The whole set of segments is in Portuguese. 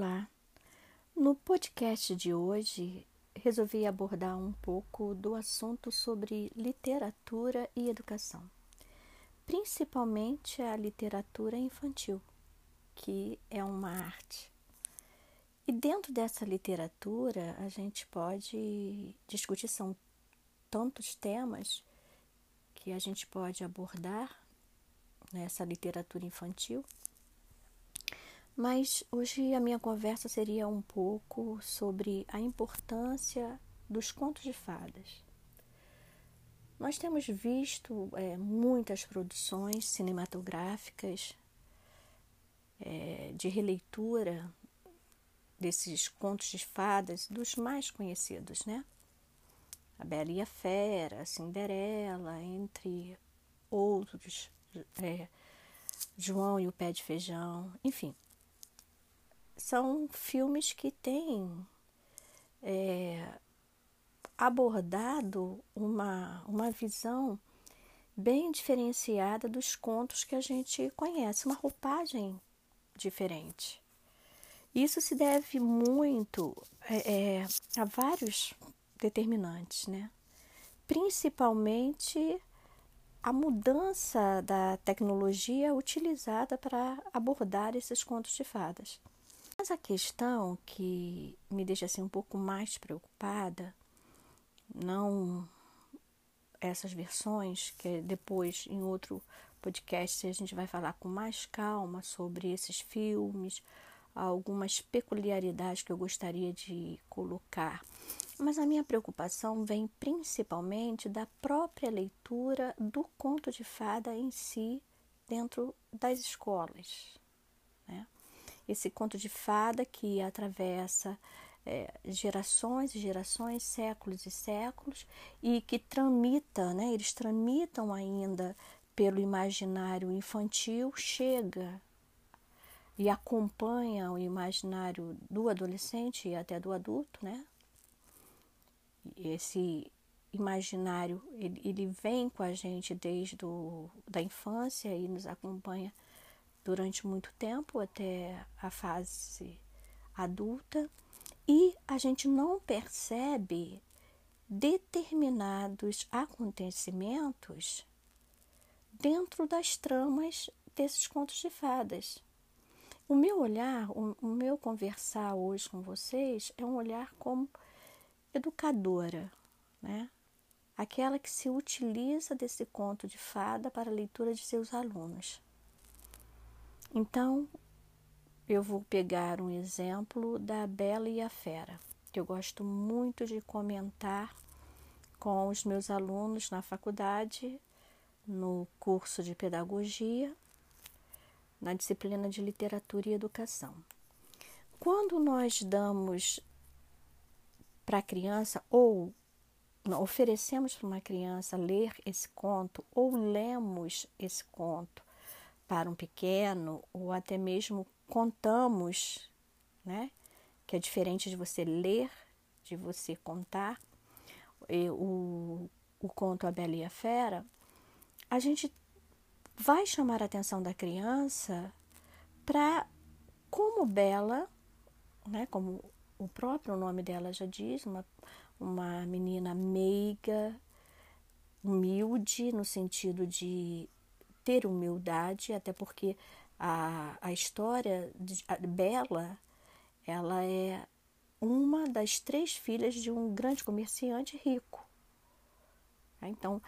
Olá! No podcast de hoje, resolvi abordar um pouco do assunto sobre literatura e educação, principalmente a literatura infantil, que é uma arte. E dentro dessa literatura, a gente pode discutir, são tantos temas que a gente pode abordar nessa literatura infantil mas hoje a minha conversa seria um pouco sobre a importância dos contos de fadas. Nós temos visto é, muitas produções cinematográficas é, de releitura desses contos de fadas, dos mais conhecidos, né? A Bela e a Fera, a Cinderela, entre outros, é, João e o Pé de Feijão, enfim são filmes que têm é, abordado uma, uma visão bem diferenciada dos contos que a gente conhece, uma roupagem diferente. Isso se deve muito é, é a vários determinantes, né? principalmente a mudança da tecnologia utilizada para abordar esses contos de fadas. Mas a questão que me deixa assim um pouco mais preocupada, não essas versões, que depois em outro podcast a gente vai falar com mais calma sobre esses filmes, algumas peculiaridades que eu gostaria de colocar. Mas a minha preocupação vem principalmente da própria leitura do conto de fada em si dentro das escolas. Né? Esse conto de fada que atravessa é, gerações e gerações, séculos e séculos, e que tramita, né, eles tramitam ainda pelo imaginário infantil, chega e acompanha o imaginário do adolescente e até do adulto, né? Esse imaginário, ele, ele vem com a gente desde do, da infância e nos acompanha durante muito tempo até a fase adulta e a gente não percebe determinados acontecimentos dentro das tramas desses contos de fadas. O meu olhar, o, meu conversar hoje com vocês é um olhar como educadora, né? Aquela que se utiliza desse conto de fada para a leitura de seus alunos. Então, eu vou pegar um exemplo da Bela e a Fera, que eu gosto muito de comentar com os meus alunos na faculdade, no curso de pedagogia, na disciplina de literatura e educação. Quando nós damos para a criança ou oferecemos para uma criança ler esse conto ou lemos esse conto para um pequeno, ou até mesmo contamos, né? Que é diferente de você ler, de você contar. o, o conto A Bela e a Fera, a gente vai chamar a atenção da criança para como Bela, né, como o próprio nome dela já diz, uma, uma menina meiga, humilde, no sentido de ter humildade, até porque a, a história de a Bela, ela é uma das três filhas de um grande comerciante rico. Então,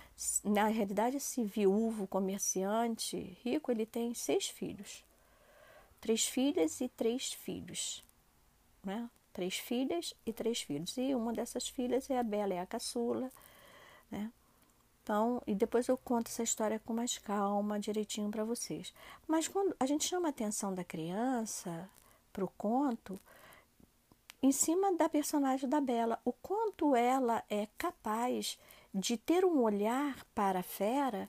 na realidade, esse viúvo comerciante rico, ele tem seis filhos. Três filhas e três filhos. Né? Três filhas e três filhos. E uma dessas filhas é a Bela, é a caçula. Né? Então, e depois eu conto essa história com mais calma, direitinho para vocês. Mas quando a gente chama a atenção da criança para o conto, em cima da personagem da Bela, o quanto ela é capaz de ter um olhar para a fera,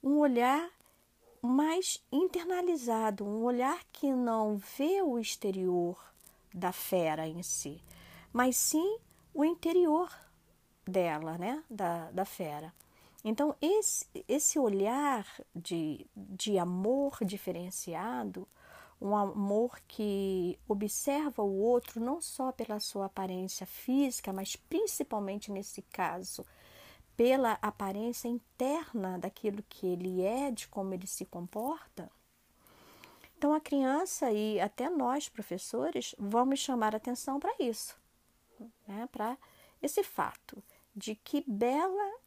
um olhar mais internalizado, um olhar que não vê o exterior da fera em si, mas sim o interior dela, né, da, da fera. Então, esse, esse olhar de, de amor diferenciado, um amor que observa o outro não só pela sua aparência física, mas principalmente nesse caso, pela aparência interna daquilo que ele é, de como ele se comporta. Então a criança e até nós, professores, vamos chamar atenção para isso, né? para esse fato de que Bela,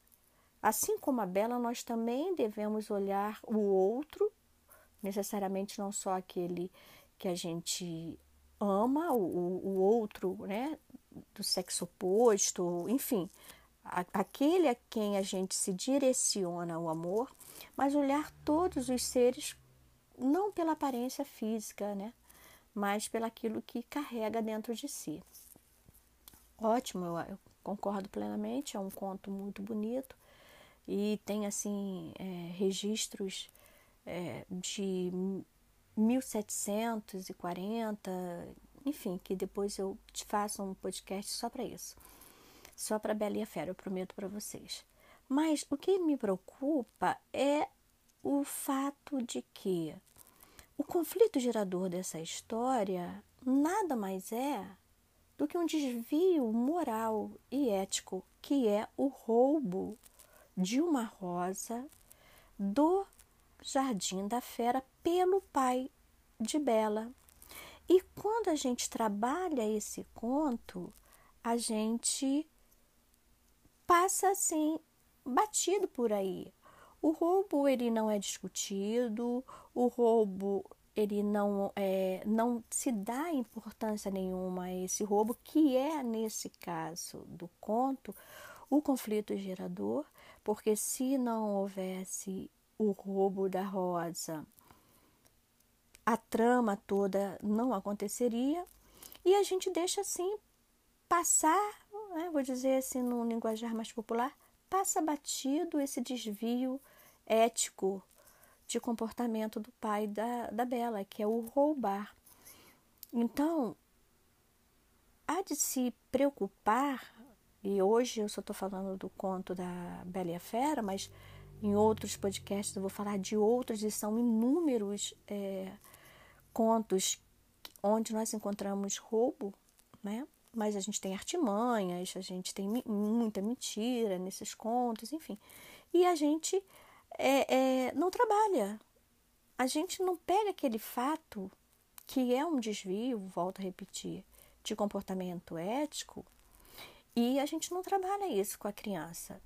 assim como a Bela, nós também devemos olhar o outro necessariamente não só aquele que a gente ama, o, o outro, né, do sexo oposto, enfim, a, aquele a quem a gente se direciona o amor, mas olhar todos os seres não pela aparência física, né, mas pelaquilo que carrega dentro de si. Ótimo, eu, eu concordo plenamente, é um conto muito bonito e tem assim é, registros é, de 1740, enfim, que depois eu te faça um podcast só para isso. Só para Bela e a Fera, eu prometo para vocês. Mas o que me preocupa é o fato de que o conflito gerador dessa história nada mais é do que um desvio moral e ético, que é o roubo de uma rosa do Jardim da Fera pelo pai de Bela. E quando a gente trabalha esse conto, a gente passa assim batido por aí. O roubo ele não é discutido, o roubo ele não é, não se dá importância nenhuma a esse roubo que é nesse caso do conto o conflito gerador, porque se não houvesse o roubo da rosa, a trama toda não aconteceria e a gente deixa assim passar, né, vou dizer assim no linguajar mais popular, passa batido esse desvio ético de comportamento do pai da, da Bela, que é o roubar. Então, há de se preocupar, e hoje eu só estou falando do conto da Bela e a Fera, mas em outros podcasts eu vou falar de outros e são inúmeros é, contos onde nós encontramos roubo, né? Mas a gente tem artimanhas, a gente tem muita mentira nesses contos, enfim. E a gente é, é, não trabalha. A gente não pega aquele fato que é um desvio, volto a repetir, de comportamento ético, e a gente não trabalha isso com a criança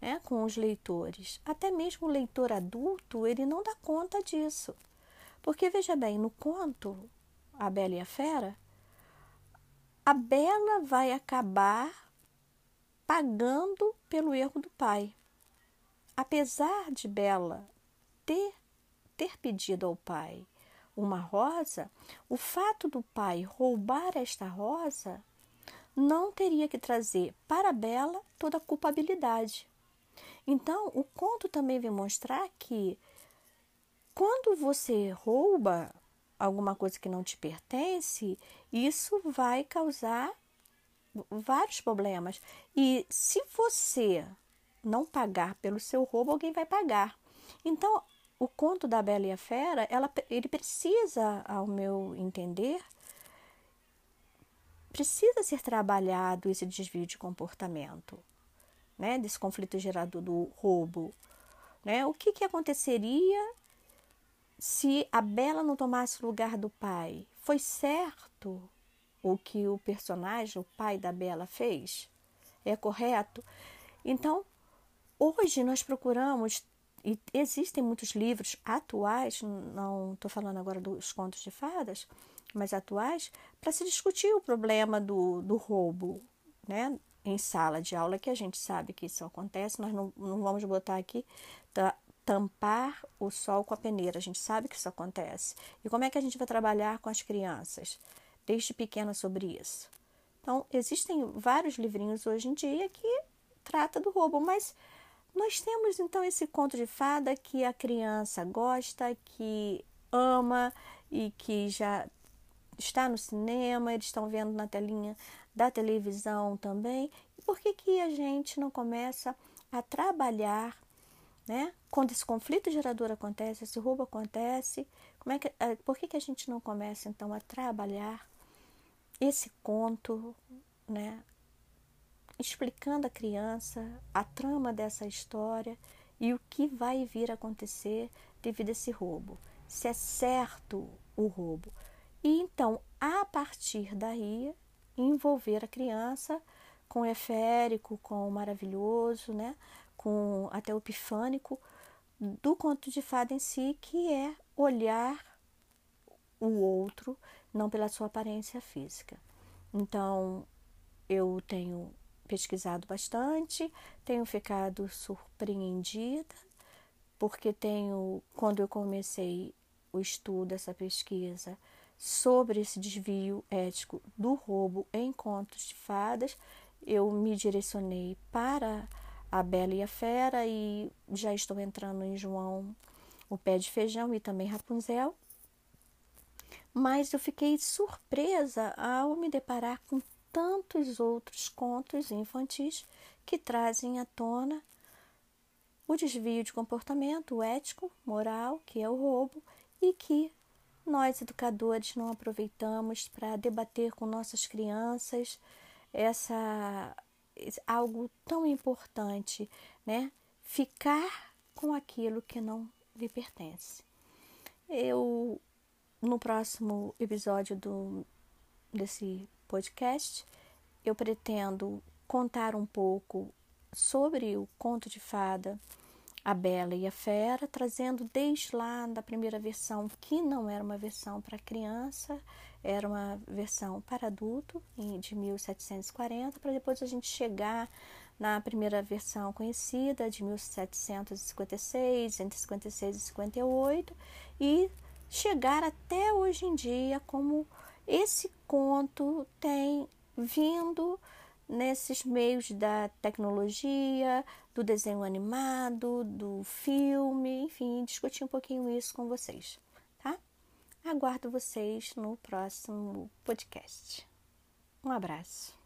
né, com os leitores. Até mesmo o leitor adulto, ele não dá conta disso. Porque, veja bem, no conto A Bela e a Fera, a Bela vai acabar pagando pelo erro do pai. Apesar de Bela ter, ter pedido ao pai uma rosa, o fato do pai roubar esta rosa não teria que trazer para Bela toda a culpabilidade. Então, o conto também vem mostrar que quando você rouba alguma coisa que não te pertence, isso vai causar vários problemas. E se você não pagar pelo seu roubo, alguém vai pagar. Então, o conto da Bela e a Fera, ela, ele precisa, ao meu entender, precisa ser trabalhado esse desvio de comportamento né, desse conflito gerado do roubo. Né? O que, que aconteceria se a Bela não tomasse o lugar do pai? Foi certo o que o personagem, o pai da Bela, fez? É correto? Então, hoje nós procuramos, e existem muitos livros atuais, não estou falando agora dos contos de fadas, mas atuais, para se discutir o problema do, do roubo, né? em sala de aula, que a gente sabe que isso acontece, nós não, não vamos botar aqui tampar o sol com a peneira, a gente sabe que isso acontece. E como é que a gente vai trabalhar com as crianças desde pequena sobre isso? Então, existem vários livrinhos hoje em dia que trata do roubo, mas nós temos então esse conto de fada que a criança gosta, que ama e que já está no cinema, eles estão vendo na telinha da televisão também. E por que, que a gente não começa a trabalhar, né? Quando esse conflito gerador acontece, esse roubo acontece, Como é que, eh, por que, que a gente não começa então a trabalhar esse conto, né? Explicando à criança a trama dessa história e o que vai vir acontecer devido a esse roubo. Se é certo o roubo. E então, a partir daí, envolver a criança com o eférico, com o maravilhoso, né? com até o epifânico do conto de fada em si, que é olhar o outro não pela sua aparência física. Então, eu tenho pesquisado bastante, tenho ficado surpreendida, porque tenho, quando eu comecei o estudo, essa pesquisa, sobre esse desvio ético do roubo em contos de fadas, eu me direcionei para a Bela e a Fera e já estou entrando em João, o Pé de Feijão e também Rapunzel. Mas eu fiquei surpresa ao me deparar com tantos outros contos infantis que trazem à tona o desvio de comportamento ético, moral, que é o roubo, e que nós educadores não aproveitamos para debater com nossas crianças essa algo tão importante, né? Ficar com aquilo que não lhe pertence. Eu no próximo episódio do desse podcast, eu pretendo contar um pouco sobre o conto de fada a Bela e a Fera, trazendo desde lá da primeira versão, que não era uma versão para criança, era uma versão para adulto, de 1740, para depois a gente chegar na primeira versão conhecida, de 1756, entre 56 e 58, e chegar até hoje em dia como esse conto tem vindo nesses meios da tecnologia, do desenho animado, do filme, enfim, discutir um pouquinho isso com vocês, tá? Aguardo vocês no próximo podcast. Um abraço.